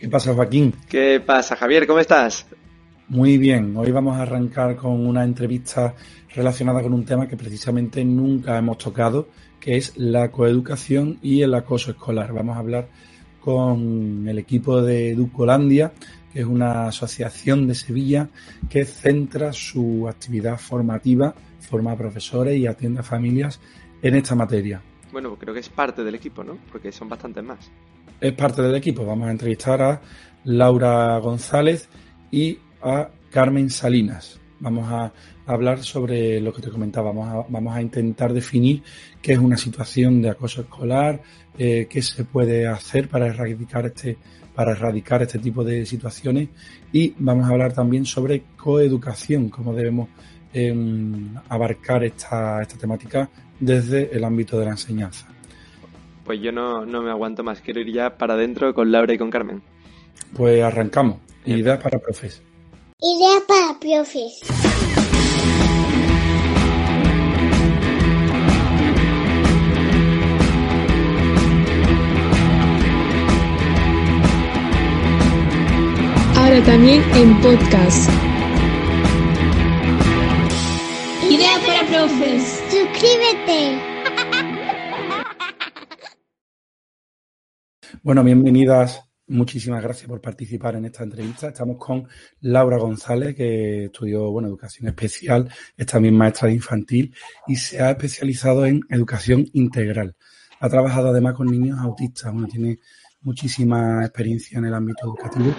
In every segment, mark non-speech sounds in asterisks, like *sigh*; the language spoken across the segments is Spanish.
¿Qué pasa, Joaquín? ¿Qué pasa, Javier? ¿Cómo estás? Muy bien, hoy vamos a arrancar con una entrevista relacionada con un tema que precisamente nunca hemos tocado, que es la coeducación y el acoso escolar. Vamos a hablar con el equipo de Educolandia, que es una asociación de Sevilla que centra su actividad formativa, forma a profesores y atiende a familias en esta materia. Bueno, creo que es parte del equipo, ¿no? Porque son bastantes más. Es parte del equipo. Vamos a entrevistar a Laura González y a Carmen Salinas. Vamos a hablar sobre lo que te comentaba. Vamos a, intentar definir qué es una situación de acoso escolar, eh, qué se puede hacer para erradicar este para erradicar este tipo de situaciones y vamos a hablar también sobre coeducación, cómo debemos em, abarcar esta, esta temática desde el ámbito de la enseñanza. Pues yo no, no me aguanto más, quiero ir ya para adentro con Laura y con Carmen. Pues arrancamos. Ideas para profes. Ideas para profes. Ahora también en podcast. Ideas para profes. Suscríbete. Bueno, bienvenidas. Muchísimas gracias por participar en esta entrevista. Estamos con Laura González, que estudió bueno, educación especial, es también maestra de infantil y se ha especializado en educación integral. Ha trabajado además con niños autistas, bueno, tiene muchísima experiencia en el ámbito educativo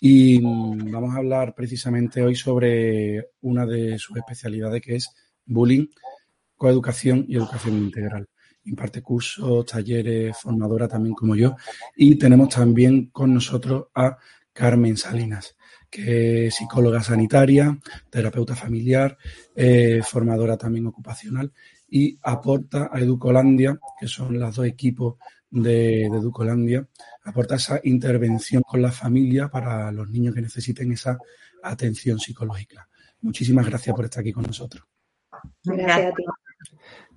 y mm, vamos a hablar precisamente hoy sobre una de sus especialidades que es bullying, coeducación y educación integral. Imparte cursos, talleres, formadora también como yo. Y tenemos también con nosotros a Carmen Salinas, que es psicóloga sanitaria, terapeuta familiar, eh, formadora también ocupacional y aporta a Educolandia, que son los dos equipos de, de Educolandia, aporta esa intervención con la familia para los niños que necesiten esa atención psicológica. Muchísimas gracias por estar aquí con nosotros. Gracias a ti.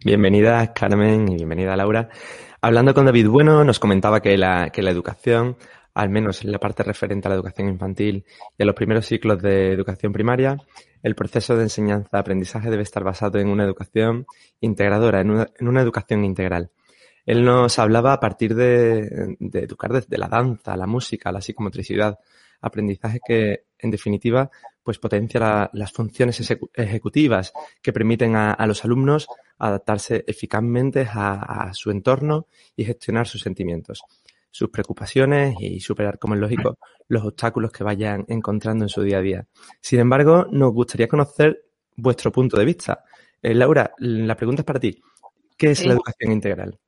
Bienvenida Carmen y bienvenida Laura. Hablando con David Bueno, nos comentaba que la, educación, al menos en la parte referente a la educación infantil y a los primeros ciclos de educación primaria, el proceso de enseñanza-aprendizaje debe estar basado en una educación integradora, en una, educación integral. Él nos hablaba a partir de, de educar desde la danza, la música, la psicomotricidad, aprendizaje que, en definitiva, pues potencia la, las funciones ejecutivas que permiten a, a, los alumnos adaptarse eficazmente a, a, su entorno y gestionar sus sentimientos, sus preocupaciones y superar, como es lógico, los obstáculos que vayan encontrando en su día a día. Sin embargo, nos gustaría conocer vuestro punto de vista. Eh, Laura, la pregunta es para ti. ¿Qué es sí. la educación integral?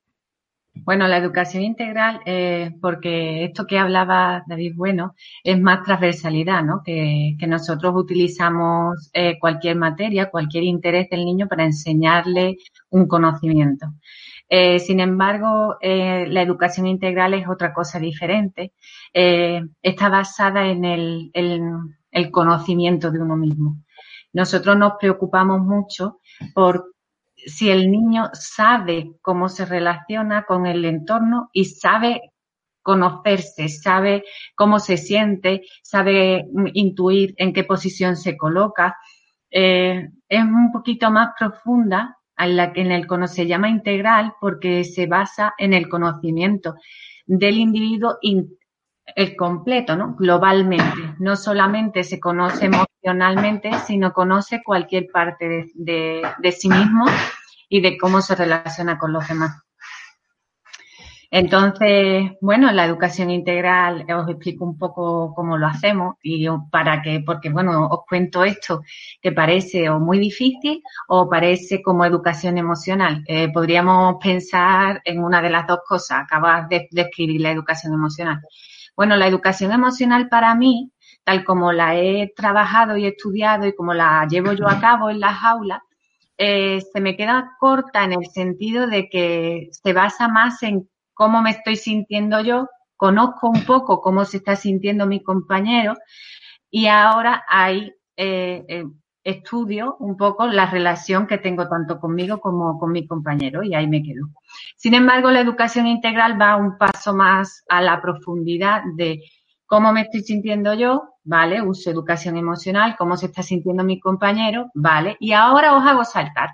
Bueno, la educación integral, eh, porque esto que hablaba David Bueno es más transversalidad, ¿no? Que, que nosotros utilizamos eh, cualquier materia, cualquier interés del niño para enseñarle un conocimiento. Eh, sin embargo, eh, la educación integral es otra cosa diferente. Está basada en el, el conocimiento de uno mismo. Nosotros nos preocupamos mucho por si el niño sabe cómo se relaciona con el entorno y sabe conocerse, sabe cómo se siente, sabe intuir en qué posición se coloca, eh, es un poquito más profunda en la que en el se llama integral porque se basa en el conocimiento del individuo in, el completo, ¿no? Globalmente. No solamente se conoce emocionalmente, sino conoce cualquier parte de, de, sí mismo y de cómo se relaciona con los demás. Entonces, bueno, la educación integral os explico un poco cómo lo hacemos y para que, porque bueno, os cuento esto que parece o muy difícil o parece como educación emocional. Eh, podríamos pensar en una de las dos cosas. Acabas de, de escribir la educación emocional. Bueno, la educación emocional para mí, tal como la he trabajado y estudiado y como la llevo yo a cabo en las aulas, eh, se me queda corta en el sentido de que se basa más en cómo me estoy sintiendo yo, conozco un poco cómo se está sintiendo mi compañero y ahora hay eh, eh, estudio un poco la relación que tengo tanto conmigo como con mi compañero y ahí me quedo. Sin embargo, la educación integral va un paso más a la profundidad de ¿Cómo me estoy sintiendo yo? Vale, uso educación emocional. ¿Cómo se está sintiendo mi compañero? Vale. Y ahora os hago saltar.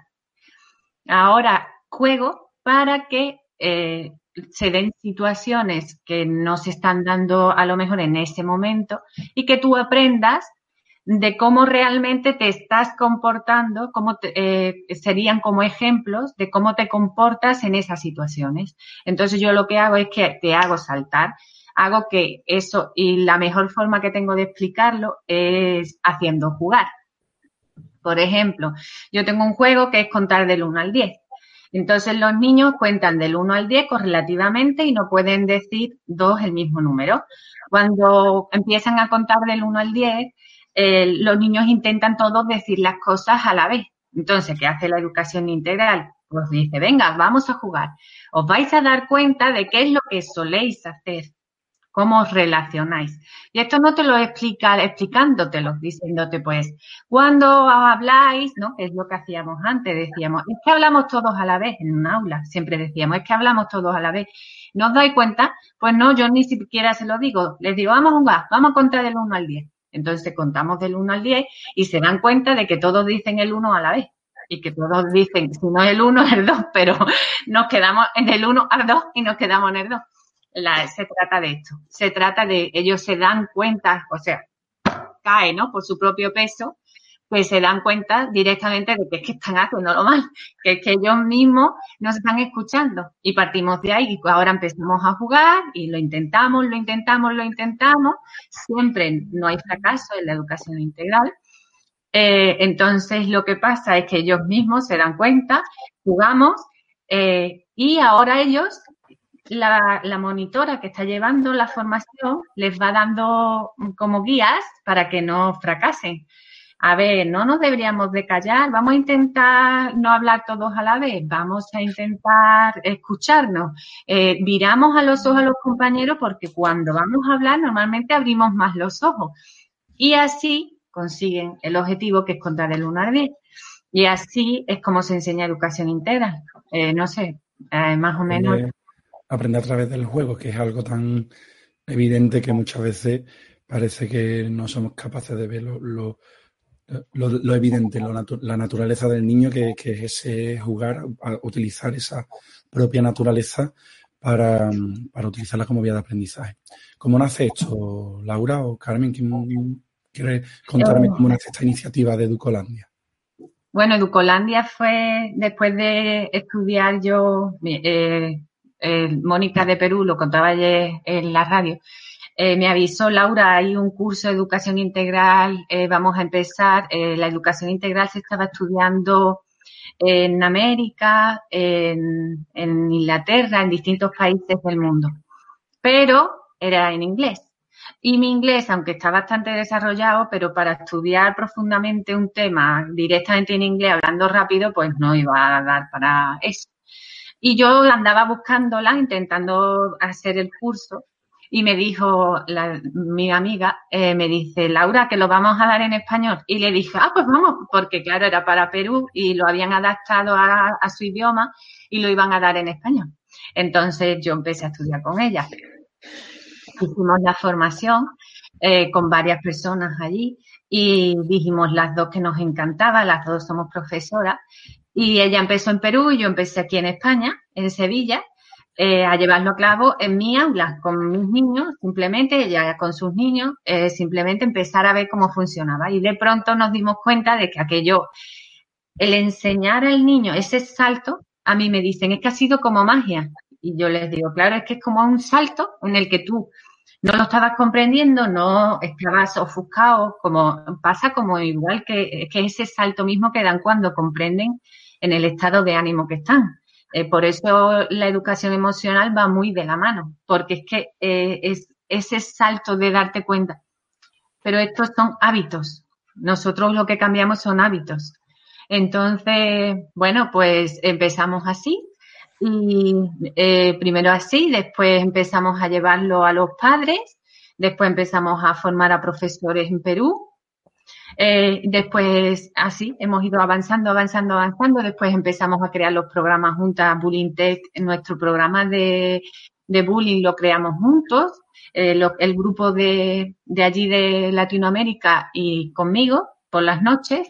Ahora juego para que eh, se den situaciones que no se están dando a lo mejor en ese momento y que tú aprendas de cómo realmente te estás comportando, cómo eh, serían como ejemplos de cómo te comportas en esas situaciones. Entonces yo lo que hago es que te hago saltar, hago que eso, y la mejor forma que tengo de explicarlo es haciendo jugar. Por ejemplo, yo tengo un juego que es contar del 1 al 10. Entonces los niños cuentan del 1 al 10 correlativamente y no pueden decir dos el mismo número. Cuando empiezan a contar del 1 al 10, los niños intentan todos decir las cosas a la vez. Entonces, ¿qué hace la educación integral? Pues dice, venga, vamos a jugar. Os vais a dar cuenta de qué es lo que soléis hacer, cómo os relacionáis. Y esto no te lo explica explicándotelo, diciéndote, pues, cuando habláis, ¿no? Es lo que hacíamos antes, decíamos, es que hablamos todos a la vez en un aula, siempre decíamos, es que hablamos todos a la vez. ¿No os dais cuenta? Pues no, yo ni siquiera se lo digo. Les digo, vamos a jugar, vamos a contar del 1 al 10. Entonces contamos del 1 al 10 y se dan cuenta de que todos dicen el 1 a la vez y que todos dicen, si no el 1, el 2, pero *laughs* nos quedamos en el 1 al 2 y nos quedamos en el 2. Se trata de esto. Se trata de, ellos se dan cuenta, o sea, cae, ¿no? Por su propio peso pues se dan cuenta directamente de que es que están haciéndolo mal, que es que ellos mismos no se están escuchando. Y partimos de ahí y ahora empezamos a jugar y lo intentamos, lo intentamos, lo intentamos. Siempre no hay fracaso en la educación integral. Eh, entonces lo que pasa es que ellos mismos se dan cuenta, jugamos eh, y ahora ellos, la, la monitora que está llevando la formación les va dando como guías para que no fracasen a ver, no nos deberíamos de callar, vamos a intentar no hablar todos a la vez, vamos a intentar escucharnos, eh, viramos a los ojos a los compañeros porque cuando vamos a hablar normalmente abrimos más los ojos y así consiguen el objetivo que es contar el 1 al 10. Y así es como se enseña educación integral. Eh, no sé, eh, más o menos. Aprender a través del juego, que es algo tan evidente que muchas veces parece que no somos capaces de ver lo lo, evidente, la naturaleza del niño, que, es ese jugar, a utilizar esa propia naturaleza para, utilizarla como vía de aprendizaje. ¿Cómo nace esto, Laura o Carmen? ¿Quién quiere contarme cómo nace esta iniciativa de Educolandia? Bueno, Educolandia fue después de estudiar yo, eh, Mónica de Perú, lo contaba ayer en la radio, eh, me avisó Laura, hay un curso de educación integral, eh, vamos a empezar. Eh, la educación integral se estaba estudiando en América, en, en Inglaterra, en distintos países del mundo, pero era en inglés. Y mi inglés, aunque está bastante desarrollado, pero para estudiar profundamente un tema directamente en inglés, hablando rápido, pues no iba a dar para eso. Y yo andaba buscándola, intentando hacer el curso, y me dijo mi amiga, eh, me dice, Laura, que lo vamos a dar en español. Y le dije, ah, pues vamos, porque claro, era para Perú y lo habían adaptado a, su idioma y lo iban a dar en español. Entonces yo empecé a estudiar con ella. Hicimos la formación eh, con varias personas allí y dijimos las dos que nos encantaba, las dos somos profesoras. Y ella empezó en Perú y yo empecé aquí en España, en Sevilla, eh, a llevarlo a clavo en mi aula con mis niños, simplemente, ella con sus niños, eh, simplemente empezar a ver cómo funcionaba. Y de pronto nos dimos cuenta de que aquello, el enseñar al niño ese salto, a mí me dicen, es que ha sido como magia. Y yo les digo, claro, es que es como un salto en el que tú no lo estabas comprendiendo, no estabas ofuscado, como pasa como igual que ese salto mismo que dan cuando comprenden en el estado de ánimo que están. Eh, por eso la educación emocional va muy de la mano, porque es que eh, es ese salto de darte cuenta. Pero estos son hábitos. Nosotros lo que cambiamos son hábitos. Entonces, bueno, pues empezamos así. Y eh, primero así, después empezamos a llevarlo a los padres, después empezamos a formar a profesores en Perú, eh, después, así, hemos ido avanzando, avanzando, avanzando. Después empezamos a crear los programas juntas, Bullying Tech, nuestro programa de, de bullying lo creamos juntos, eh, el grupo de, de allí de Latinoamérica y conmigo por las noches.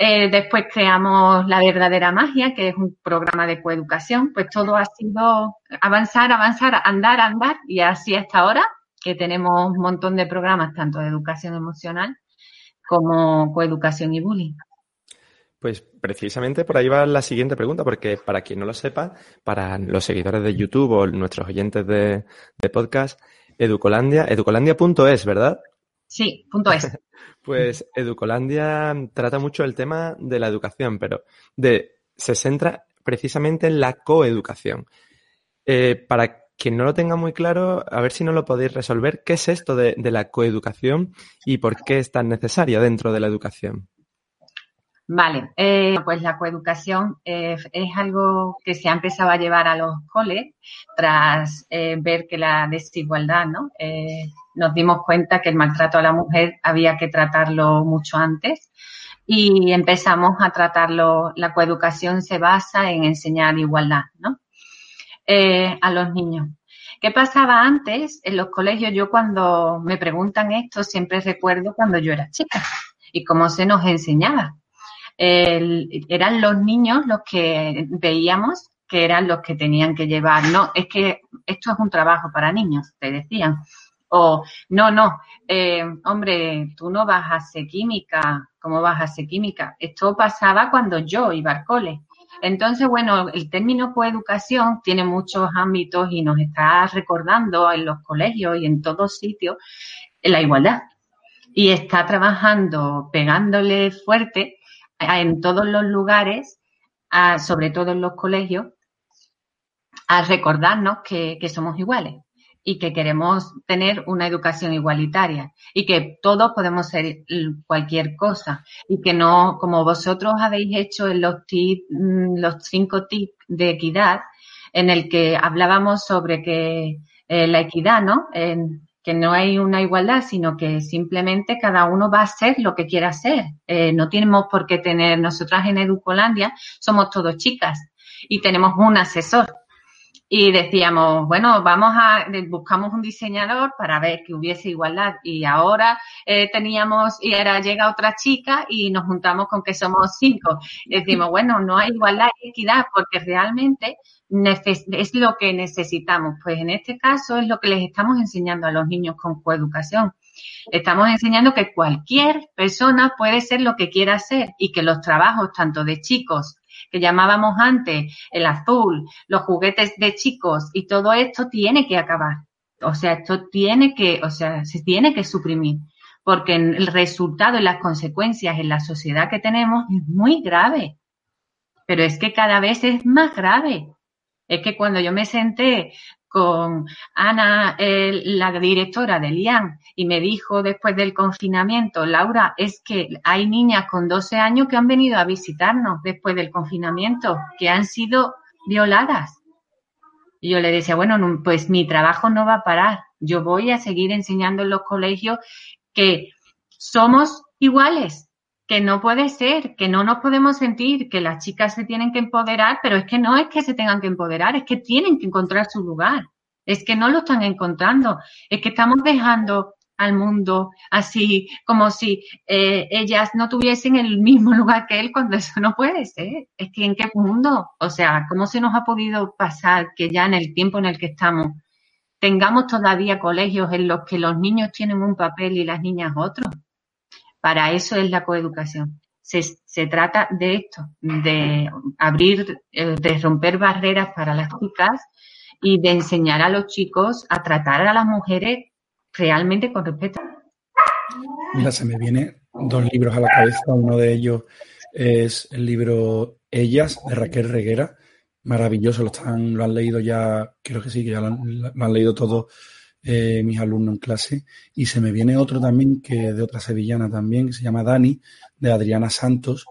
Eh, después creamos La Verdadera Magia, que es un programa de coeducación. Pues todo ha sido avanzar, avanzar, andar, andar y así hasta ahora, que tenemos un montón de programas, tanto de educación emocional como coeducación y bullying. Pues precisamente por ahí va la siguiente pregunta, porque para quien no lo sepa, para los seguidores de YouTube o nuestros oyentes de, podcast, Educolandia, educolandia.es, ¿verdad? Sí, punto es. *laughs* pues Educolandia trata mucho el tema de la educación, pero de, se centra precisamente en la coeducación. Eh, para quien no lo tenga muy claro, a ver si no lo podéis resolver, ¿qué es esto de, la coeducación y por qué es tan necesaria dentro de la educación? Vale, eh, pues la coeducación eh, es algo que se ha empezado a llevar a los coles tras eh, ver que la desigualdad, ¿no? nos dimos cuenta que el maltrato a la mujer había que tratarlo mucho antes y empezamos a tratarlo. La coeducación se basa en enseñar igualdad, ¿no? A los niños. ¿Qué pasaba antes en los colegios? Yo cuando me preguntan esto siempre recuerdo cuando yo era chica y cómo se nos enseñaba eran los niños los que veíamos que eran los que tenían que llevar. No, es que esto es un trabajo para niños, te decían. O, no, no, eh, hombre, tú no vas a hacer química, ¿cómo vas a hacer química? Esto pasaba cuando yo iba al cole. Entonces, bueno, el término coeducación tiene muchos ámbitos y nos está recordando en los colegios y en todos sitios la igualdad. Y está trabajando, pegándole fuerte en todos los lugares, sobre todo en los colegios, a recordarnos que, somos iguales y que queremos tener una educación igualitaria y que todos podemos ser cualquier cosa y que no, como vosotros habéis hecho en los, mm, los cinco tips de equidad, en el que hablábamos sobre que eh, la equidad, ¿no? En, que no hay una igualdad, sino que simplemente cada uno va a ser lo que quiera ser. Eh, no tenemos por qué tener, nosotras en Educolandia somos todos chicas y tenemos un asesor. Y decíamos, bueno, vamos a, buscamos un diseñador para ver que hubiese igualdad. Y ahora eh, teníamos, y ahora llega otra chica y nos juntamos con que somos cinco. Y decimos, bueno, no hay igualdad y equidad porque realmente es lo que necesitamos. Pues en este caso es lo que les estamos enseñando a los niños con coeducación. Estamos enseñando que cualquier persona puede ser lo que quiera ser y que los trabajos tanto de chicos que llamábamos antes el azul, los juguetes de chicos y todo esto tiene que acabar. O sea, esto tiene que, o sea, se tiene que suprimir porque el resultado y las consecuencias en la sociedad que tenemos es muy grave. Pero es que cada vez es más grave. Es que cuando yo me senté con Ana, la directora de IAN, y me dijo después del confinamiento, Laura, es que hay niñas con 12 años que han venido a visitarnos después del confinamiento, que han sido violadas. Y yo le decía, bueno, pues mi trabajo no va a parar. Yo voy a seguir enseñando en los colegios que somos iguales, que no puede ser, que no nos podemos sentir que las chicas se tienen que empoderar, pero es que no es que se tengan que empoderar, es que tienen que encontrar su lugar. Es que no lo están encontrando, es que estamos dejando al mundo así como si eh, ellas no tuviesen el mismo *laughs* lugar que él cuando eso no puede ser. Es que en qué mundo, o sea, ¿cómo se nos ha podido pasar que ya en el tiempo en el que estamos tengamos todavía colegios en los que los niños tienen un papel y las niñas otro? Para eso es la coeducación. Se, se trata de esto, de abrir, eh, de romper barreras para las chicas y de enseñar a los chicos a tratar a las mujeres realmente con respeto. Mira, se me vienen dos libros a la cabeza. Uno de ellos es el libro Ellas, de Raquel Reguera. Maravilloso, lo, están, lo han leído ya, creo que sí, que ya lo han leído todos eh, mis alumnos en clase. Y se me viene otro también, que de otra sevillana también, que se llama Dani, de Adriana Santos.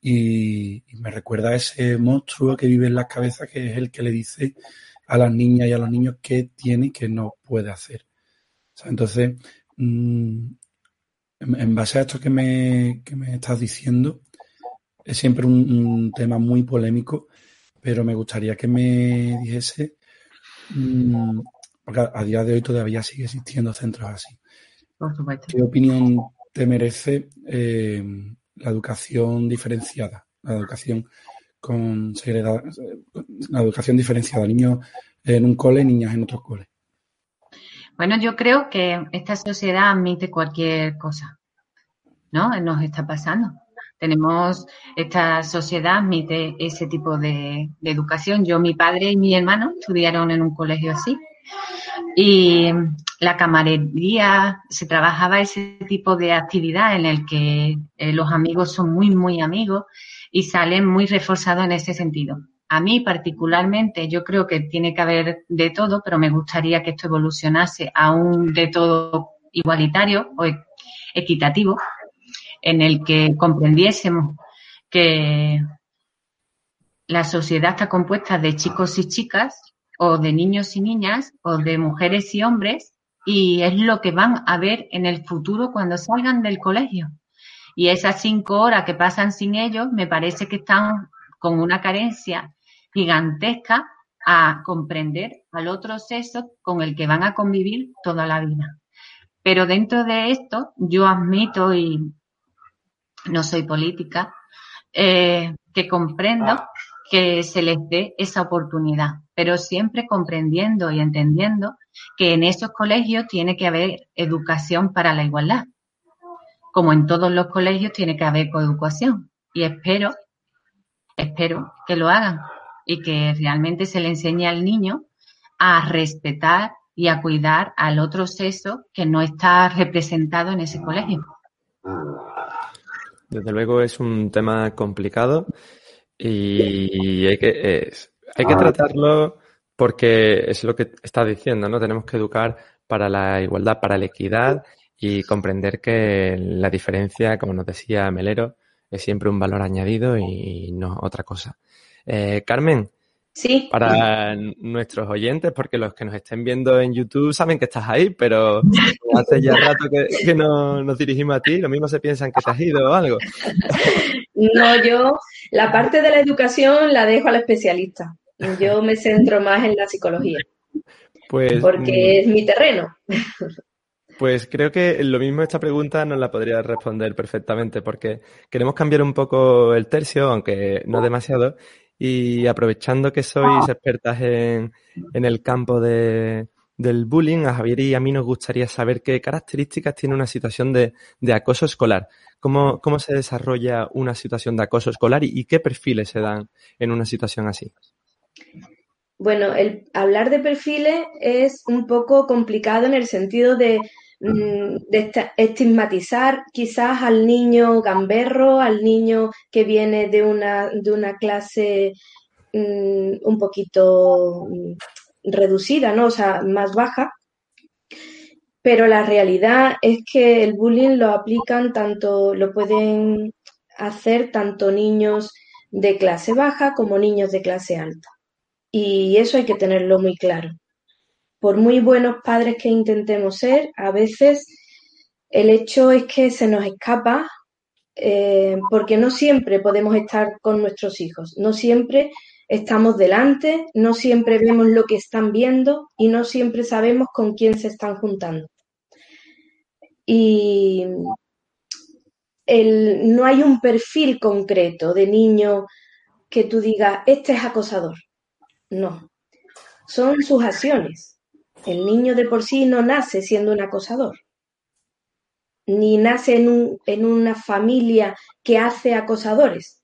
Y, me recuerda a ese monstruo que vive en las cabezas, que es el que le dice a las niñas y a los niños qué tiene y qué no puede hacer. entonces, mm, en, base a esto que me, que me estás diciendo, es siempre un, tema muy polémico, pero me gustaría que me dijese mm, porque a, día de hoy todavía sigue existiendo centros así. Por supuesto. ¿Qué opinión te merece eh, la educación diferenciada? La educación con la educación diferenciada, niños en un cole, niñas en otro cole. Bueno, yo creo que esta sociedad admite cualquier cosa, ¿no? Nos está pasando. Tenemos, esta sociedad admite ese tipo de, educación. Yo, mi padre y mi hermano estudiaron en un colegio así. Y la camarería, se trabajaba ese tipo de actividad en el que eh, los amigos son muy, muy amigos y salen muy reforzados en ese sentido. A mí particularmente yo creo que tiene que haber de todo, pero me gustaría que esto evolucionase a un de todo igualitario o equitativo, en el que comprendiésemos que la sociedad está compuesta de chicos y chicas, o de niños y niñas, o de mujeres y hombres, y es lo que van a ver en el futuro cuando salgan del colegio. Y esas cinco horas que pasan sin ellos, me parece que están con una carencia gigantesca a comprender al otro sexo con el que van a convivir toda la vida. Pero dentro de esto, yo admito, y no soy política, eh, que comprendo que se les dé esa oportunidad, pero siempre comprendiendo y entendiendo que en esos colegios tiene que haber educación para la igualdad como en todos los colegios, tiene que haber coeducación. Y espero, espero que lo hagan y que realmente se le enseñe al niño a respetar y a cuidar al otro sexo que no está representado en ese colegio. Desde luego es un tema complicado y hay que, hay que tratarlo porque es lo que está diciendo, ¿no? Tenemos que educar para la igualdad, para la equidad y comprender que la diferencia, como nos decía Melero, es siempre un valor añadido y no otra cosa. Eh, Carmen, Sí. Para nuestros oyentes, porque los que nos estén viendo en YouTube saben que estás ahí, pero hace ya rato que, no, nos dirigimos a ti, lo mismo se piensan que te has ido o algo. *laughs* No, yo la parte de la educación la dejo al especialista. Yo me centro más en la psicología. Pues, porque mm, es mi terreno. Pues creo que lo mismo esta pregunta nos la podría responder perfectamente, porque queremos cambiar un poco el tercio, aunque no demasiado, y aprovechando que sois expertas en, el campo de, del bullying, a Javier y a mí nos gustaría saber qué características tiene una situación de, acoso escolar. ¿Cómo, ¿Cómo, se desarrolla una situación de acoso escolar y, qué perfiles se dan en una situación así? Bueno, el hablar de perfiles es un poco complicado en el sentido de Mm, estigmatizar quizás al niño gamberro, al niño que viene de una, de una clase mm, un poquito mm, reducida, ¿no? O sea, más baja. Pero la realidad es que el bullying lo aplican tanto, lo pueden hacer tanto niños de clase baja como niños de clase alta. Y eso hay que tenerlo muy claro por muy buenos padres que intentemos ser, a veces el hecho es que se nos escapa eh, porque no siempre podemos estar con nuestros hijos, no siempre estamos delante, no siempre vemos lo que están viendo y no siempre sabemos con quién se están juntando. Y no hay un perfil concreto de niño que tú digas, este es acosador. No, son sus acciones. El niño de por sí no nace siendo un acosador, ni nace en, una familia que hace acosadores.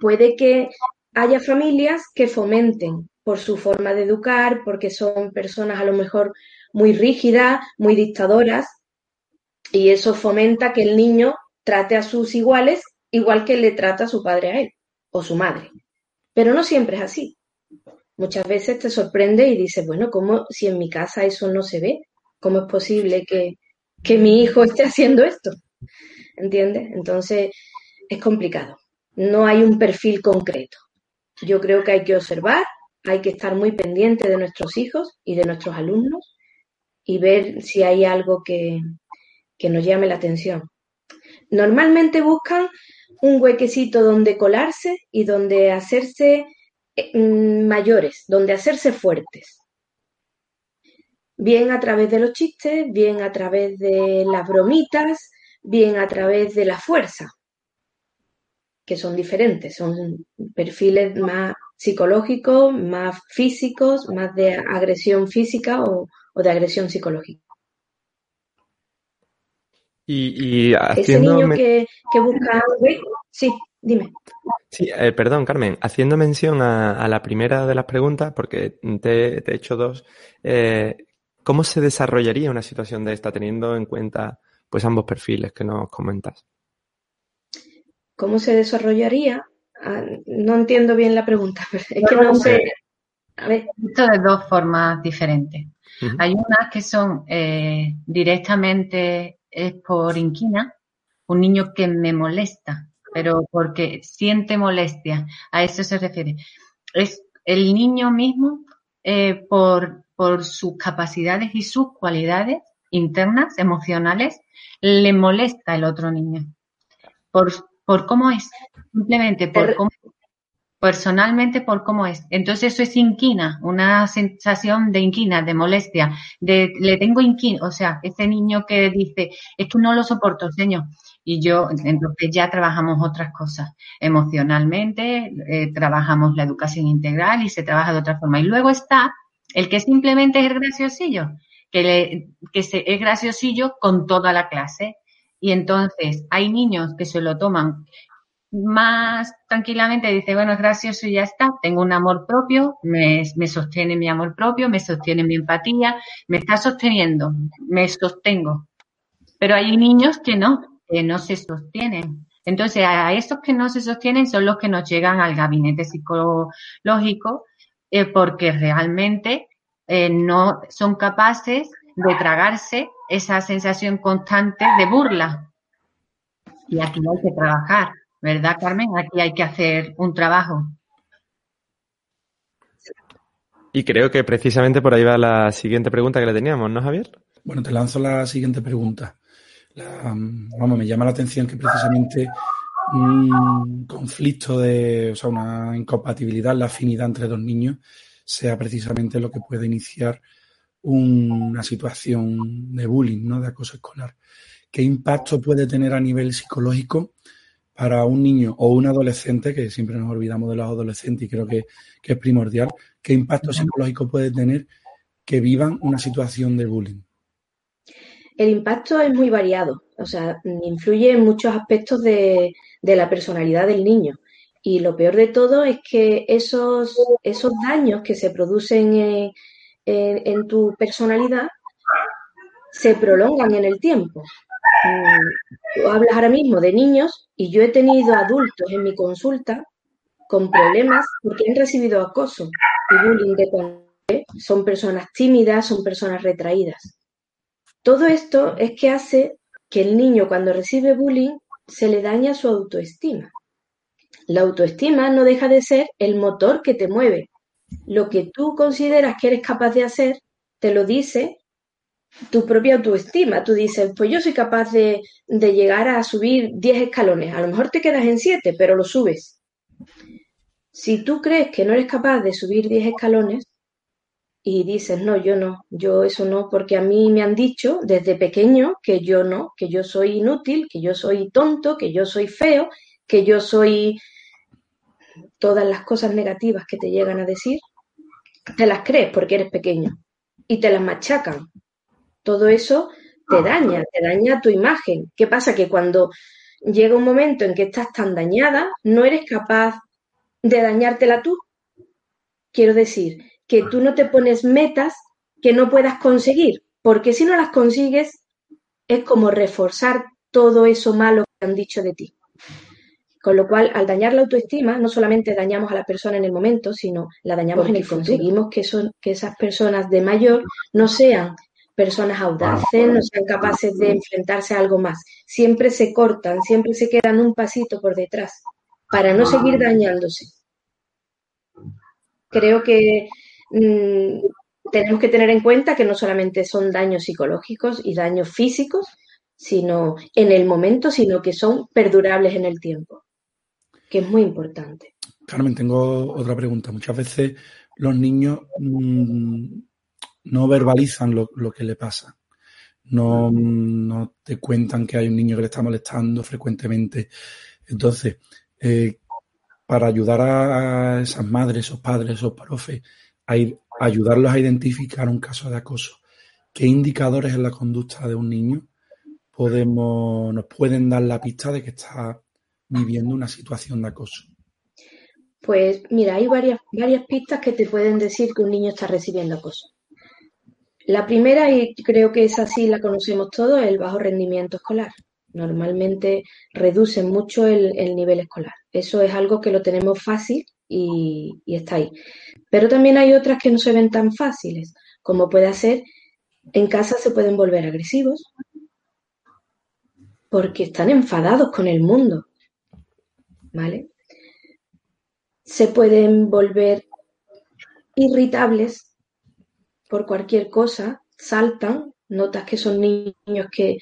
Puede que haya familias que fomenten por su forma de educar, porque son personas a lo mejor muy rígidas, muy dictadoras, y eso fomenta que el niño trate a sus iguales igual que le trata a su padre a él o su madre. Pero no siempre es así muchas veces te sorprende y dices, bueno, ¿cómo si en mi casa eso no se ve? ¿Cómo es posible que, mi hijo esté haciendo esto? ¿Entiendes? Entonces es complicado. No hay un perfil concreto. Yo creo que hay que observar, hay que estar muy pendiente de nuestros hijos y de nuestros alumnos y ver si hay algo que, que nos llame la atención. Normalmente buscan un huequecito donde colarse y donde hacerse eh, mm, mayores, donde hacerse fuertes. Bien a través de los chistes, bien a través de las bromitas, bien a través de la fuerza, que son diferentes, son perfiles más psicológicos, más físicos, más de agresión física o, de agresión psicológica. Y, Ese niño que, busca... Sí, dime. Sí, eh, perdón, Carmen, haciendo mención a, la primera de las preguntas, porque te, he hecho dos, eh, ¿cómo se desarrollaría una situación de esta teniendo en cuenta pues ambos perfiles que nos comentas? ¿Cómo se desarrollaría? Ah, no entiendo bien la pregunta. *laughs* Es que no sé. A ver. Esto de dos formas diferentes. Hay unas que son eh, directamente es por inquina, un niño que me molesta, pero porque siente molestia, a eso se refiere. Es el niño mismo eh, por, por sus capacidades y sus cualidades internas, emocionales, le molesta el otro niño. Por, por cómo es, simplemente por cómo personalmente por cómo es. Entonces eso es inquina, una sensación de inquina, de molestia, de le tengo inquina, o sea, ese niño que dice, es que no lo soporto, señor. Y yo, entonces ya trabajamos otras cosas. Emocionalmente, eh, trabajamos la educación integral y se trabaja de otra forma. Y luego está el que simplemente es el graciosillo, que, le, que se, es graciosillo con toda la clase. Y entonces hay niños que se lo toman más tranquilamente dice, bueno, es gracioso y ya está, tengo un amor propio, me, me, sostiene mi amor propio, me sostiene mi empatía, me está sosteniendo, me sostengo. Pero hay niños que no, que no se sostienen. Entonces, a esos que no se sostienen son los que nos llegan al gabinete psicológico eh, porque realmente eh, no son capaces de tragarse esa sensación constante de burla. Y aquí hay que trabajar ¿verdad, Carmen? Aquí hay que hacer un trabajo. Y creo que precisamente por ahí va la siguiente pregunta que le teníamos, ¿no, Javier? Bueno, te lanzo la siguiente pregunta. vamos, me llama la atención que precisamente un conflicto de, o sea, una incompatibilidad, la afinidad entre dos niños, sea precisamente lo que puede iniciar una situación de bullying, ¿no? De acoso escolar. ¿Qué impacto puede tener a nivel psicológico para un niño o un adolescente, que siempre nos olvidamos de los adolescentes y creo que, es primordial, qué impacto psicológico puede tener que vivan una situación de bullying? El impacto es muy variado, o sea, influye en muchos aspectos de, la personalidad del niño. Y lo peor de todo es que esos, esos daños que se producen en tu personalidad se prolongan en el tiempo. Mm, tú hablas ahora mismo de niños y yo he tenido adultos en mi consulta con problemas porque han recibido acoso y bullying de son personas tímidas, son personas retraídas. Todo esto es que hace que el niño cuando recibe bullying se le daña su autoestima. La autoestima no deja de ser el motor que te mueve. Lo que tú consideras que eres capaz de hacer, te lo dice tu propia autoestima. Tú dices, pues yo soy capaz de, llegar a subir 10 escalones. A lo mejor te quedas en 7, pero lo subes. Si tú crees que no eres capaz de subir 10 escalones y dices, no, yo no, yo eso no, porque a mí me han dicho desde pequeño que yo no, que yo soy inútil, que yo soy tonto, que yo soy feo, que yo soy todas las cosas negativas que te llegan a decir, te las crees porque eres pequeño y te las machacan todo eso te ah. daña, te daña tu imagen. ¿Qué pasa? Que cuando llega un momento en que estás tan dañada, no eres capaz de dañártela tú. Quiero decir, que tú no te pones metas que no puedas conseguir, porque si no las consigues, es como reforzar todo eso malo que han dicho de ti. Con lo cual, al dañar la autoestima, no solamente dañamos a la persona en el momento, sino la dañamos en el futuro. Conseguimos que, son, que esas personas de mayor no sean personas audaces, no sean capaces de enfrentarse a algo más. Siempre se cortan, siempre se quedan un pasito por detrás para no seguir dañándose. Creo que mm, tenemos que tener en cuenta que no solamente son daños psicológicos y daños físicos, sino en el momento, sino que son perdurables en el tiempo, que es muy importante. Carmen, tengo otra pregunta. Muchas veces los niños mm, no verbalizan lo, que le pasa. No, te cuentan que hay un niño que le está molestando frecuentemente. Entonces, eh, para ayudar a esas madres, esos padres, esos profes, a ayudarlos a identificar un caso de acoso, ¿qué indicadores en la conducta de un niño podemos, nos pueden dar la pista de que está viviendo una situación de acoso? Pues mira, hay varias pistas que te pueden decir que un niño está recibiendo acoso. La primera, y creo que es así, la conocemos todos, el bajo rendimiento escolar. Normalmente reducen mucho el, nivel escolar. Eso es algo que lo tenemos fácil y, y, está ahí. Pero también hay otras que no se ven tan fáciles, como puede ser, en casa se pueden volver agresivos porque están enfadados con el mundo. ¿Vale? se pueden volver irritables por cualquier cosa, saltan, notas que son niños que,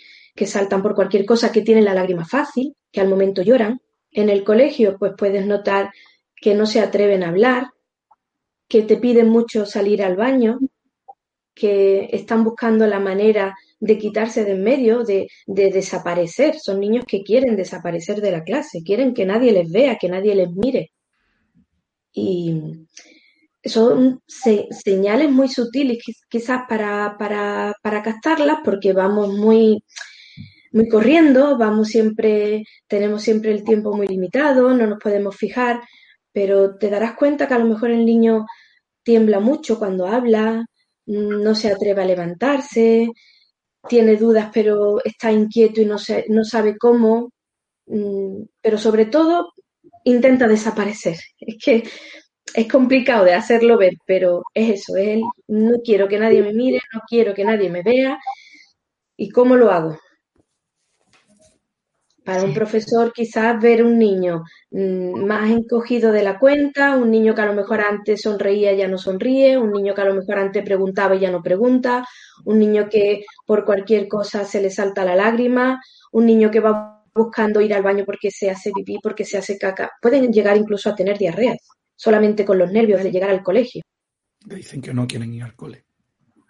saltan por cualquier cosa, que tienen la lágrima fácil, que al momento lloran. En el colegio, pues puedes notar que no se atreven a hablar, que te piden mucho salir al baño, que están buscando la manera de quitarse de en medio, de, de, desaparecer. Son niños que quieren desaparecer de la clase, quieren que nadie les vea, que nadie les mire. Y son señales muy sutiles quizás para, para, para captarlas porque vamos muy, muy corriendo, vamos siempre, tenemos siempre el tiempo muy limitado, no nos podemos fijar, pero te darás cuenta que a lo mejor el niño tiembla mucho cuando habla, no se atreve a levantarse, tiene dudas pero está inquieto y no, se, no sabe cómo, mm, pero sobre todo intenta desaparecer. Es que es complicado de hacerlo ver, pero es eso, es no quiero que nadie me mire, no quiero que nadie me vea. ¿Y cómo lo hago? Para un profesor quizás ver un niño mm, más encogido de la cuenta, un niño que a lo mejor antes sonreía y ya no sonríe, un niño que a lo mejor antes preguntaba y ya no pregunta, un niño que por cualquier cosa se le salta la lágrima, un niño que va buscando ir al baño porque se hace pipí, porque se hace caca. Pueden llegar incluso a tener diarreas, solamente con los nervios de llegar al colegio. Dicen que no quieren ir al cole.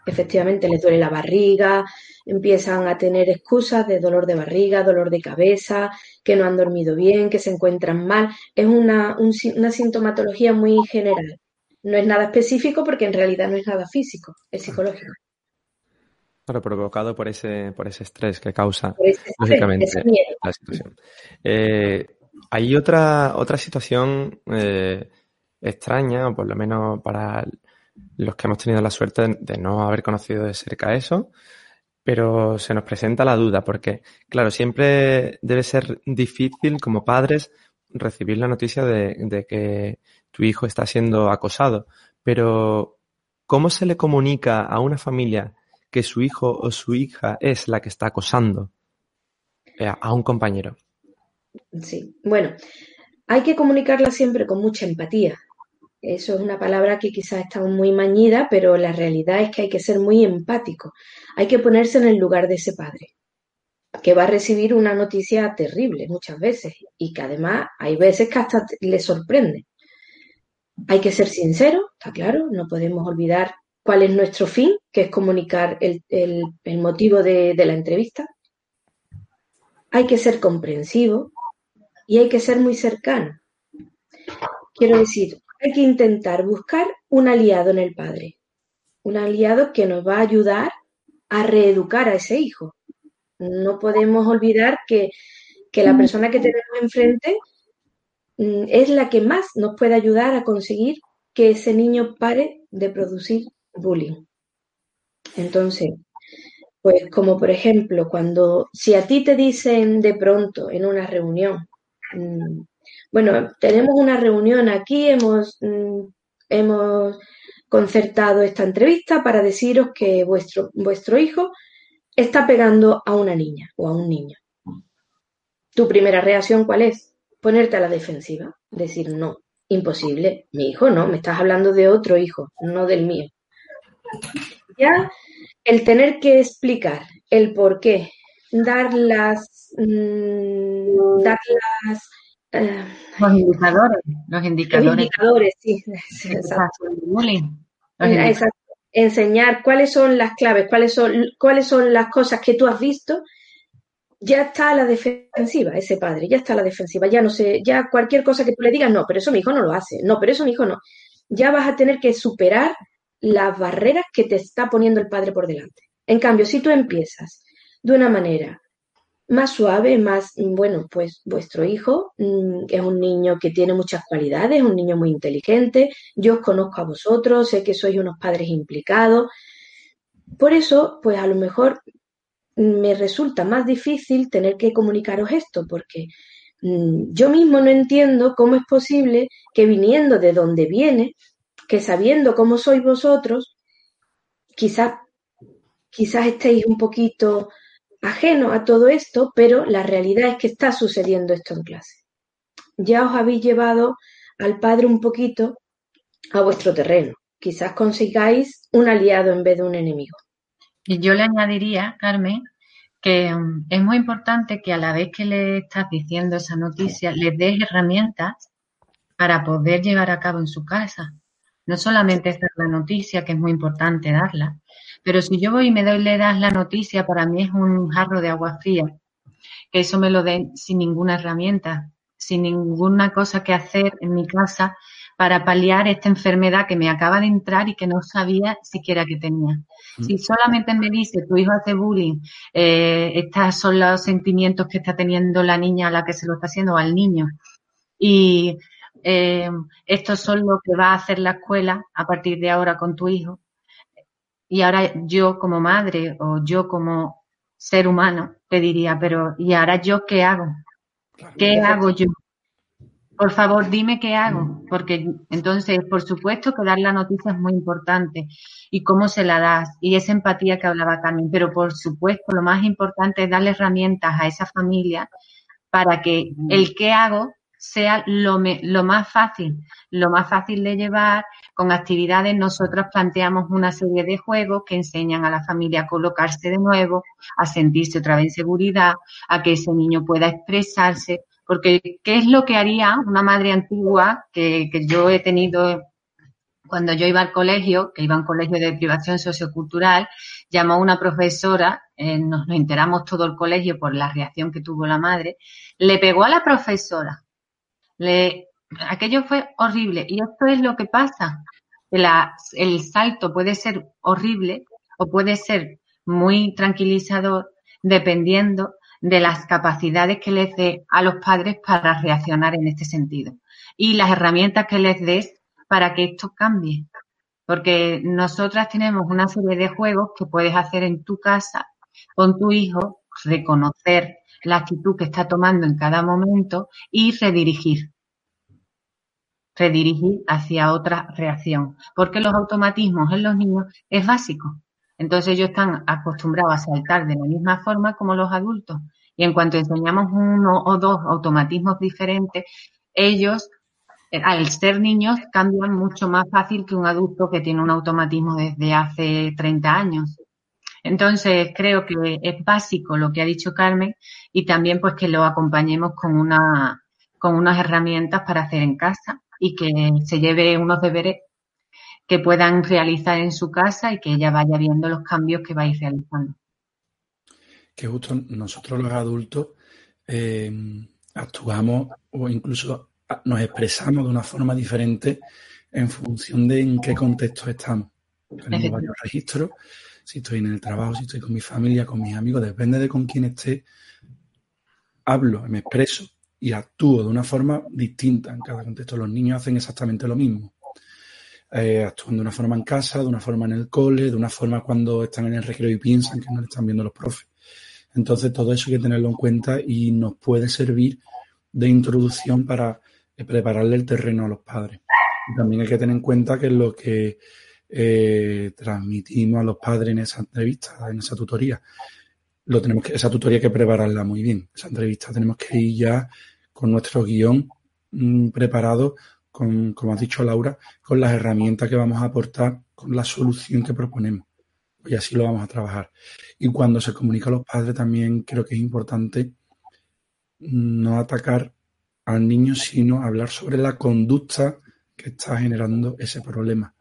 Efectivamente, les duele la barriga, empiezan a tener excusas de dolor de barriga, dolor de cabeza, que no han dormido bien, que se encuentran mal. Es una, una sintomatología muy general. No es nada específico porque en realidad no es nada físico, es psicológico provocado por ese, por ese estrés que causa, lógicamente, la situación. Eh, hay otra, otra situación eh, extraña, o por lo menos para los que hemos tenido la suerte de no haber conocido de cerca eso, pero se nos presenta la duda, porque, claro, siempre debe ser difícil como padres recibir la noticia de, de que tu hijo está siendo acosado, pero ¿cómo se le comunica a una familia que su hijo o su hija es la que está acosando eh, a un compañero. Sí, bueno, hay que comunicarla siempre con mucha empatía. Eso es una palabra que quizás está muy mañida, pero la realidad es que hay que ser muy empático. Hay que ponerse en el lugar de ese padre, que va a recibir una noticia terrible muchas veces y que además hay veces que hasta le sorprende. Hay que ser sincero, está claro, no podemos olvidar cuál es nuestro fin, que es comunicar el, motivo de, la entrevista. Hay que ser comprensivo y hay que ser muy cercano. Quiero decir, hay que intentar buscar un aliado en el padre, un aliado que nos va a ayudar a reeducar a ese hijo. No podemos olvidar que, que la persona que tenemos enfrente mm, es la que más nos puede ayudar a conseguir que ese niño pare de producir bullying. Entonces, pues como por ejemplo, cuando si a ti te dicen de pronto en una reunión, mm, bueno, tenemos una reunión aquí, hemos, mm, hemos concertado esta entrevista para deciros que vuestro, vuestro hijo está pegando a una niña o a un niño. Tu primera reacción, ¿cuál es? Ponerte a la defensiva, decir no, imposible, mi hijo no, me estás hablando de otro hijo, no del mío. Ya el tener que explicar el por qué, dar las, mm, dar las Eh, los indicadores, los indicadores. Los indicadores, sí. *laughs* Exacto. Exacto. Enseñar cuáles son las claves, cuáles son, cuáles son las cosas que tú has visto ya está a la defensiva ese padre, ya está a la defensiva, ya no sé, ya cualquier cosa que tú le digas, no, pero eso mi hijo no lo hace, no, pero eso mi hijo no. Ya vas a tener que superar las barreras que te está poniendo el padre por delante. En cambio, si tú empiezas de una manera más suave, más, bueno, pues vuestro hijo mm, es un niño que tiene muchas cualidades, un niño muy inteligente, yo os conozco a vosotros, sé que sois unos padres implicados. Por eso, pues a lo mejor me resulta más difícil tener que comunicaros esto, porque mm, yo mismo no entiendo cómo es posible que viniendo de donde viene, que sabiendo cómo sois vosotros, quizás, quizás estéis un poquito ajeno a todo esto, pero la realidad es que está sucediendo esto en clase. Ya os habéis llevado al padre un poquito a vuestro terreno. Quizás consigáis un aliado en vez de un enemigo. Y yo le añadiría, Carmen, que mm, es muy importante que a la vez que le estás diciendo esa noticia, le des herramientas para poder llevar a cabo en su casa. No solamente es la noticia, que es muy importante darla, pero si yo voy y me doy le das la noticia, para mí es un jarro de agua fría, que eso me lo den sin ninguna herramienta, sin ninguna cosa que hacer en mi casa para paliar esta enfermedad que me acaba de entrar y que no sabía siquiera que tenía. Mm. Si solamente me dice tu hijo hace bullying, eh, estos son los sentimientos que está teniendo la niña a la que se lo está haciendo o al niño. Y eh, estos son lo que va a hacer la escuela a partir de ahora con tu hijo. Y ahora yo como madre o yo como ser humano te diría, pero ¿y ahora yo qué hago? ¿Qué hago yo? por favor, dime qué hago, porque entonces, por supuesto que dar la noticia es muy importante y cómo se la das y esa empatía que hablaba Carmen, pero por supuesto lo más importante es darle herramientas a esa familia para que el qué hago sea lo, lo más fácil, lo más fácil de llevar. Con actividades nosotros planteamos una serie de juegos que enseñan a la familia a colocarse de nuevo, a sentirse otra vez en seguridad, a que ese niño pueda expresarse, porque, ¿qué es lo que haría una madre antigua que, yo he tenido cuando yo iba al colegio, que iba a un colegio de privación sociocultural, llamó a una profesora, eh, nos, enteramos todo el colegio por la reacción que tuvo la madre, le pegó a la profesora. Le, aquello fue horrible. Y esto es lo que pasa. el salto puede ser horrible o puede ser muy tranquilizador dependiendo de las capacidades que les dé a los padres para reaccionar en este sentido y las herramientas que les des para que esto cambie. Porque nosotras tenemos una serie de juegos que puedes hacer en tu casa con tu hijo, reconocer la actitud que está tomando en cada momento y redirigir. Redirigir hacia otra reacción. Porque los automatismos en los niños es básico. Entonces ellos están acostumbrados a saltar de la misma forma como los adultos. Y en cuanto enseñamos uno o dos automatismos diferentes, ellos, eh, al ser niños, cambian mucho más fácil que un adulto que tiene un automatismo desde hace 30 años. Entonces, creo que es básico lo que ha dicho Carmen y también pues que lo acompañemos con una, con unas herramientas para hacer en casa y que se lleve unos deberes que puedan realizar en su casa y que ella vaya viendo los cambios que vais realizando. Que justo nosotros los adultos eh, actuamos o incluso nos expresamos de una forma diferente en función de en qué contexto estamos. Tenemos varios registros, si estoy en el trabajo, si estoy con mi familia, con mis amigos, depende de con quién esté, hablo, me expreso y actúo de una forma distinta en cada contexto. Los niños hacen exactamente lo mismo eh, actúan de una forma en casa, de una forma en el cole, de una forma cuando están en el recreo y piensan que no le están viendo los profes. Entonces, todo eso hay que tenerlo en cuenta y nos puede servir de introducción para eh, prepararle el terreno a los padres. también hay que tener en cuenta que lo que eh, transmitimos a los padres en esa entrevista, en esa tutoría, lo tenemos que, esa tutoría hay que prepararla muy bien. Esa entrevista tenemos que ir ya con nuestro guion mm, preparado con, como has dicho Laura, con las herramientas que vamos a aportar, con la solución que proponemos. Y así lo vamos a trabajar. Y cuando se comunica a los padres también creo que es importante no atacar al niño, sino hablar sobre la conducta que está generando ese problema.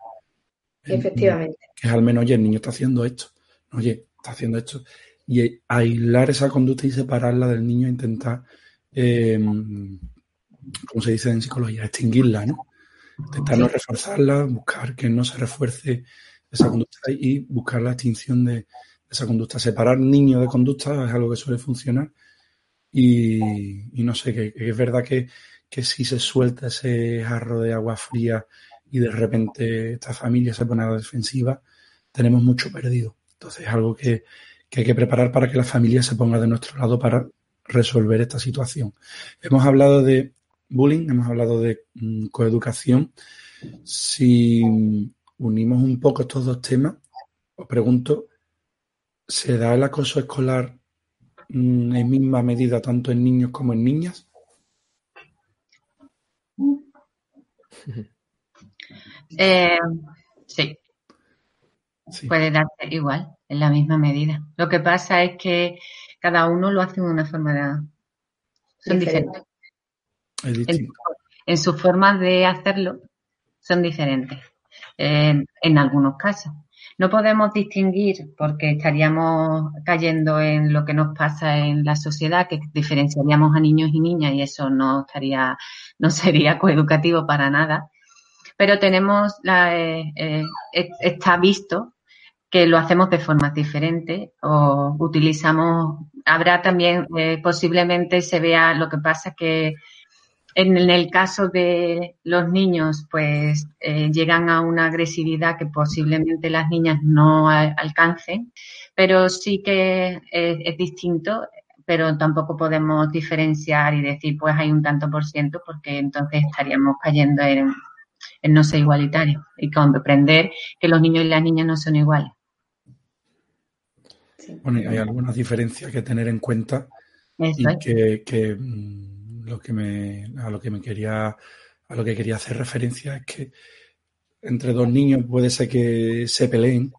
Efectivamente. Que es al menos, oye, el niño está haciendo esto, oye, está haciendo esto. Y aislar esa conducta y separarla del niño e intentar, eh, como se dice en psicología, extinguirla, ¿no? Intentar no reforzarla, buscar que no se refuerce esa conducta y buscar la extinción de esa conducta. Separar niño de conducta es algo que suele funcionar y, no sé, que, es verdad que, si se suelta ese jarro de agua fría y de repente esta familia se pone a la defensiva, tenemos mucho perdido. Entonces es algo que, que hay que preparar para que la familia se ponga de nuestro lado para resolver esta situación. Hemos hablado de bullying, hemos hablado de mm, coeducación. Si unimos un poco estos dos temas, os pregunto, ¿se da el acoso escolar mm, en misma medida tanto en niños como en niñas? *laughs* Eh, sí. Puede darse igual, en la misma medida. Lo que pasa es que cada uno lo hace de una forma de... Son diferentes. En, su forma de hacerlo son diferentes en, algunos casos. No podemos distinguir porque estaríamos cayendo en lo que nos pasa en la sociedad, que diferenciaríamos a niños y niñas y eso no estaría, no sería *laughs* coeducativo para nada. Pero tenemos la, eh, eh, está visto que lo hacemos de formas diferentes o utilizamos, habrá también, eh, posiblemente se vea lo que pasa que en el caso de los niños, pues eh, llegan a una agresividad que posiblemente las niñas no alcancen, pero sí que es, distinto, pero tampoco podemos diferenciar y decir, pues hay un tanto por ciento, porque entonces estaríamos cayendo en, no ser igualitario y comprender que los niños y las niñas no son iguales. Bueno, hay algunas diferencias que tener en cuenta y que mm, lo que me, a lo que me quería, a lo que quería hacer referencia es que entre dos niños puede ser que se peleen,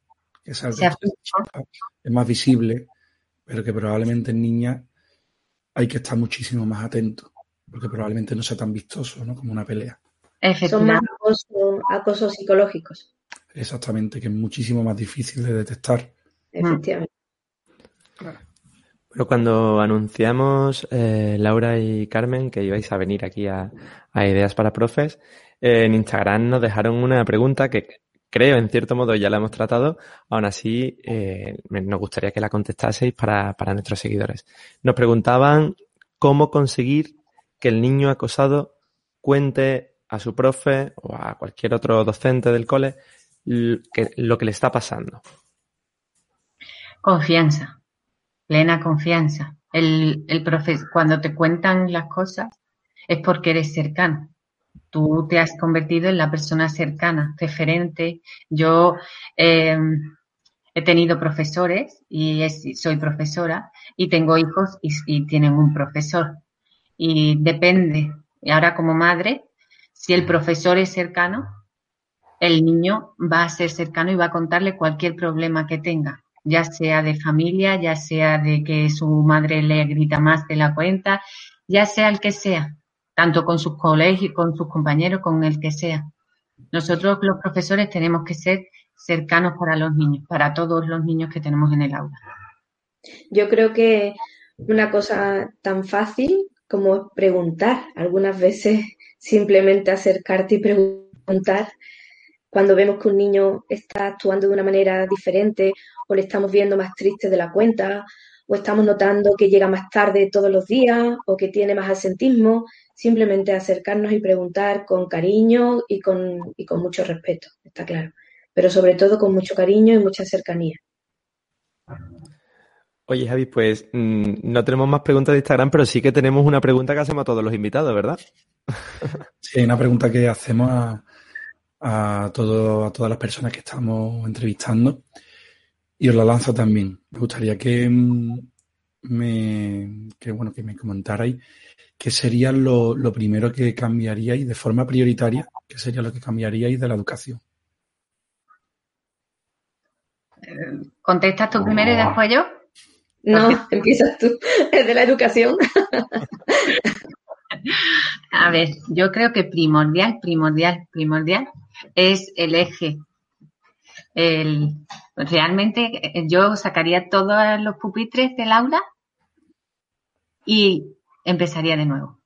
que es, es más visible, pero que probablemente en niñas hay que estar muchísimo más atento, porque probablemente no sea tan vistoso ¿no? como una pelea. Son más acosos psicológicos. Exactamente, que es muchísimo más difícil de detectar. Efectivamente. Pero cuando anunciamos, eh, Laura y Carmen, que ibais a venir aquí a, Ideas para Profes, en Instagram nos dejaron una pregunta que creo, en cierto modo, ya la hemos tratado. Aún así, eh, nos gustaría que la contestaseis para, para nuestros seguidores. Nos preguntaban cómo conseguir que el niño acosado cuente a su profe o a cualquier otro docente del cole lo que le está pasando. Confianza plena confianza. El, el cuando te cuentan las cosas es porque eres cercano. Tú te has convertido en la persona cercana, referente. Yo em, he tenido profesores y soy profesora y tengo hijos y, y tienen un profesor. Y depende, y ahora como madre, si el profesor es cercano, el niño va a ser cercano y va a contarle cualquier problema que tenga ya sea de familia, ya sea de que su madre le grita más de la cuenta, ya sea el que sea, tanto con sus colegios, con sus compañeros, con el que sea. Nosotros los profesores tenemos que ser cercanos para los niños, para todos los niños que tenemos en el aula. Yo creo que una cosa tan fácil como preguntar, algunas veces simplemente acercarte y preguntar cuando vemos que un niño está actuando de una manera diferente o le estamos viendo más triste de la cuenta o estamos notando que llega más tarde todos los días o que tiene más asentismo, simplemente acercarnos y preguntar con cariño y con, y con mucho respeto, está claro, pero sobre todo con mucho cariño y mucha cercanía. Oye, Javi, pues mm, no tenemos más preguntas de Instagram, pero sí que tenemos una pregunta que hacemos a todos los invitados, ¿verdad? *laughs* Sí, hay una pregunta que hacemos a, a, todo, a todas las personas que estamos entrevistando y os la lanzo también. Me gustaría que mm, me, que, bueno, que me comentarais qué sería lo, lo primero que cambiaríais de forma prioritaria, qué sería lo que cambiaríais de la educación. ¿Contestas tú primero y después yo? No, *laughs* empiezas tú. Es de la educación. A ver, yo creo que primordial, primordial, primordial es el eje. El, realmente eh, yo sacaría todos los pupitres del aula y empezaría de nuevo.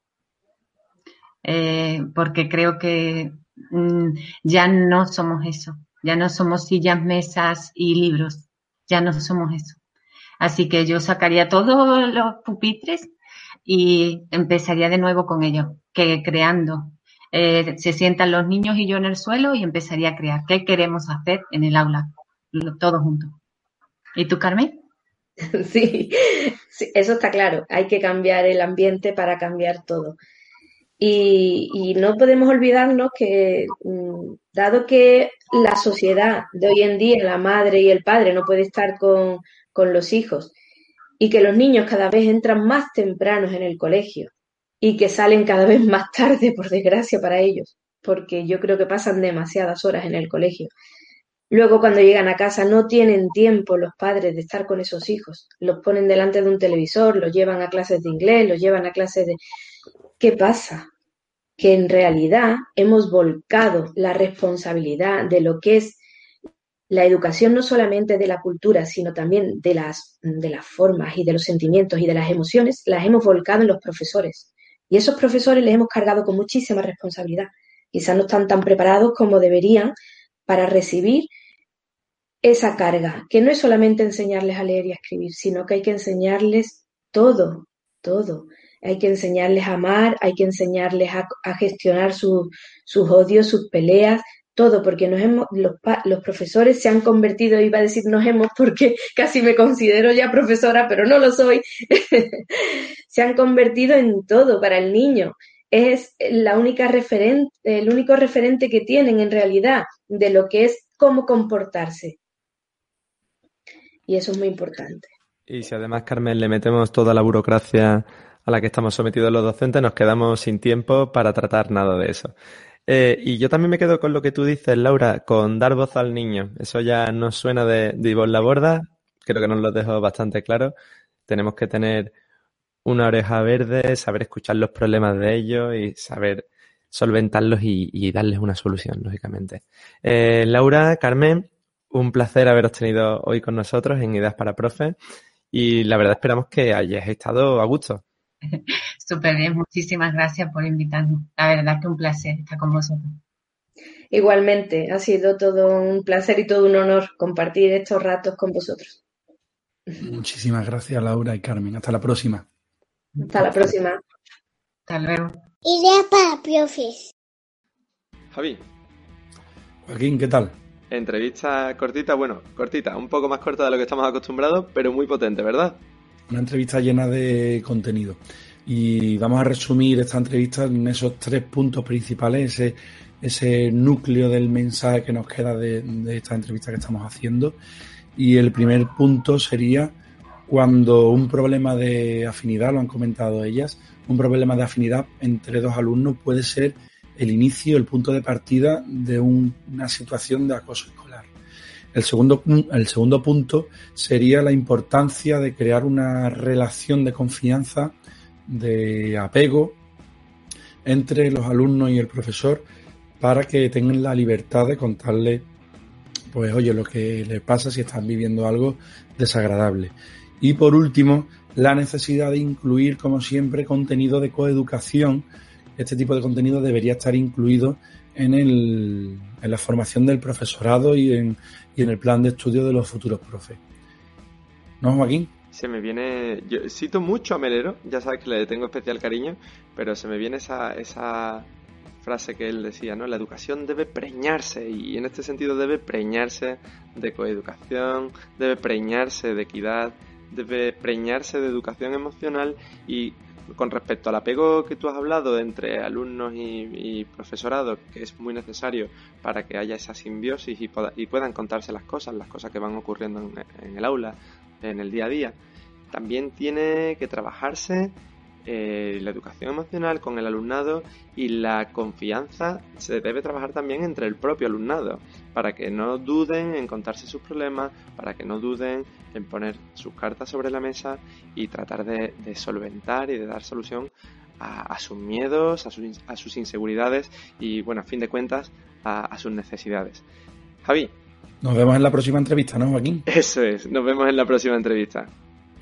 Eh, porque creo que mm, ya no somos eso, ya no somos sillas, mesas y libros, ya no somos eso. Así que yo sacaría todos los pupitres y empezaría de nuevo con ellos, que creando. Eh, se sientan los niños y yo en el suelo y empezaría a crear. ¿Qué queremos hacer en el aula? Todos juntos. ¿Y tú, Carmen? *laughs* Sí, sí, eso está claro. Hay que cambiar el ambiente para cambiar todo. Y, no podemos olvidarnos que, mm, dado que la sociedad de hoy en día, la madre y el padre no puede estar con, con los hijos y que los niños cada vez entran más tempranos en el colegio y que salen cada vez más tarde, por desgracia para ellos, porque yo creo que pasan demasiadas horas en el colegio. Luego cuando llegan a casa no tienen tiempo los padres de estar con esos hijos. Los ponen delante de un televisor, los llevan a clases de inglés, los llevan a clases de... ¿Qué pasa? Que en realidad hemos volcado la responsabilidad de lo que es la educación no solamente de la cultura, sino también de las, de las formas y de los sentimientos y de las emociones, las hemos volcado en los profesores. Y esos profesores les hemos cargado con muchísima responsabilidad. Quizás no están tan preparados como deberían para recibir esa carga, que no es solamente enseñarles a leer y a escribir, sino que hay que enseñarles todo, todo. Hay que enseñarles a amar, hay que enseñarles a, gestionar sus odios, sus peleas, todo, porque nos hemos, los, los, profesores se han convertido, iba a decir nos hemos porque *laughs* casi me considero ya profesora, pero no lo soy, *laughs* se han convertido en todo para el niño. Es la única referente, el único referente que tienen en realidad de lo que es cómo comportarse. Y eso es muy importante. Y si además, Carmen, le metemos toda la burocracia a la que estamos sometidos los docentes, nos quedamos sin tiempo para tratar nada de eso. Eh, y yo también me quedo con lo que tú dices, Laura, con dar voz al niño. Eso ya nos suena de, de la Borda, creo que nos lo dejo bastante claro. Tenemos que tener una oreja verde, saber escuchar los problemas de ellos y saber solventarlos y, darles una solución, lógicamente. Eh, Laura, Carmen, un placer haberos tenido hoy con nosotros en Ideas para Profe y la verdad esperamos que hayáis estado a gusto. *laughs* Súper bien, muchísimas gracias por invitarnos. La verdad que un placer estar con vosotros. Igualmente, ha sido todo un placer y todo un honor compartir estos ratos con vosotros. Muchísimas gracias, Laura y Carmen. Hasta la próxima. Hasta la próxima. Hasta luego. Idea para profes. Javi. Joaquín, ¿qué tal? Entrevista cortita, bueno, cortita, un poco más corta de lo que estamos acostumbrados, pero muy potente, ¿verdad? Una entrevista llena de contenido. Y vamos a resumir esta entrevista en esos tres puntos principales, ese, ese núcleo del mensaje que nos queda de, esta entrevista que estamos haciendo. Y el primer punto sería cuando un problema de afinidad, lo han comentado ellas, un problema de afinidad entre dos alumnos puede ser el inicio, el punto de partida de una situación de acoso escolar. El segundo, el segundo punto sería la importancia de crear una relación de confianza, de apego entre los alumnos y el profesor para que tengan la libertad de contarle, pues oye, lo que les pasa si están viviendo algo desagradable. Y por último, la necesidad de incluir, como siempre, contenido de coeducación. Este tipo de contenido debería estar incluido en, el, en la formación del profesorado y en, y en el plan de estudio de los futuros profes. ¿No, Joaquín? Se me viene, yo cito mucho a Melero, ya sabes que le tengo especial cariño, pero se me viene esa, esa frase que él decía, ¿no? La educación debe preñarse y en este sentido debe preñarse de coeducación, debe preñarse de equidad, debe preñarse de educación emocional y con respecto al apego que tú has hablado entre alumnos y, profesorado, que es muy necesario para que haya esa simbiosis y, puedan contarse las cosas, las cosas que van ocurriendo en, el aula, en el día a día, también tiene que trabajarse eh, la educación emocional con el alumnado y la confianza se debe trabajar también entre el propio alumnado, para que no duden en contarse sus problemas, para que no duden en poner sus cartas sobre la mesa y tratar de, solventar y de dar solución a, sus miedos, a, a, sus inseguridades y, bueno, a fin de cuentas, a, sus necesidades. Javi. Nos vemos en la próxima entrevista, ¿no, Joaquín? Eso es, nos vemos en la próxima entrevista.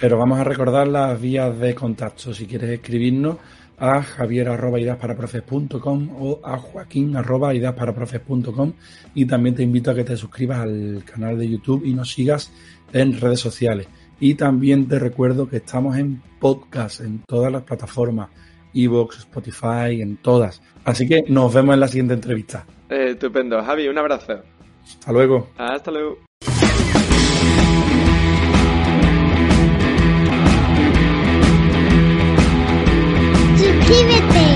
Pero vamos a recordar las vías de contacto. Si quieres escribirnos a javier.idasParaprofes.com o a joaquín.idasParaprofes.com y también te invito a que te suscribas al canal de YouTube y nos sigas en redes sociales. Y también te recuerdo que estamos en podcast en todas las plataformas, Evox, Spotify, en todas. Así que nos vemos en la siguiente entrevista. Eh, estupendo. Javi, un abrazo. Hasta luego. Hasta luego. Suscríbete.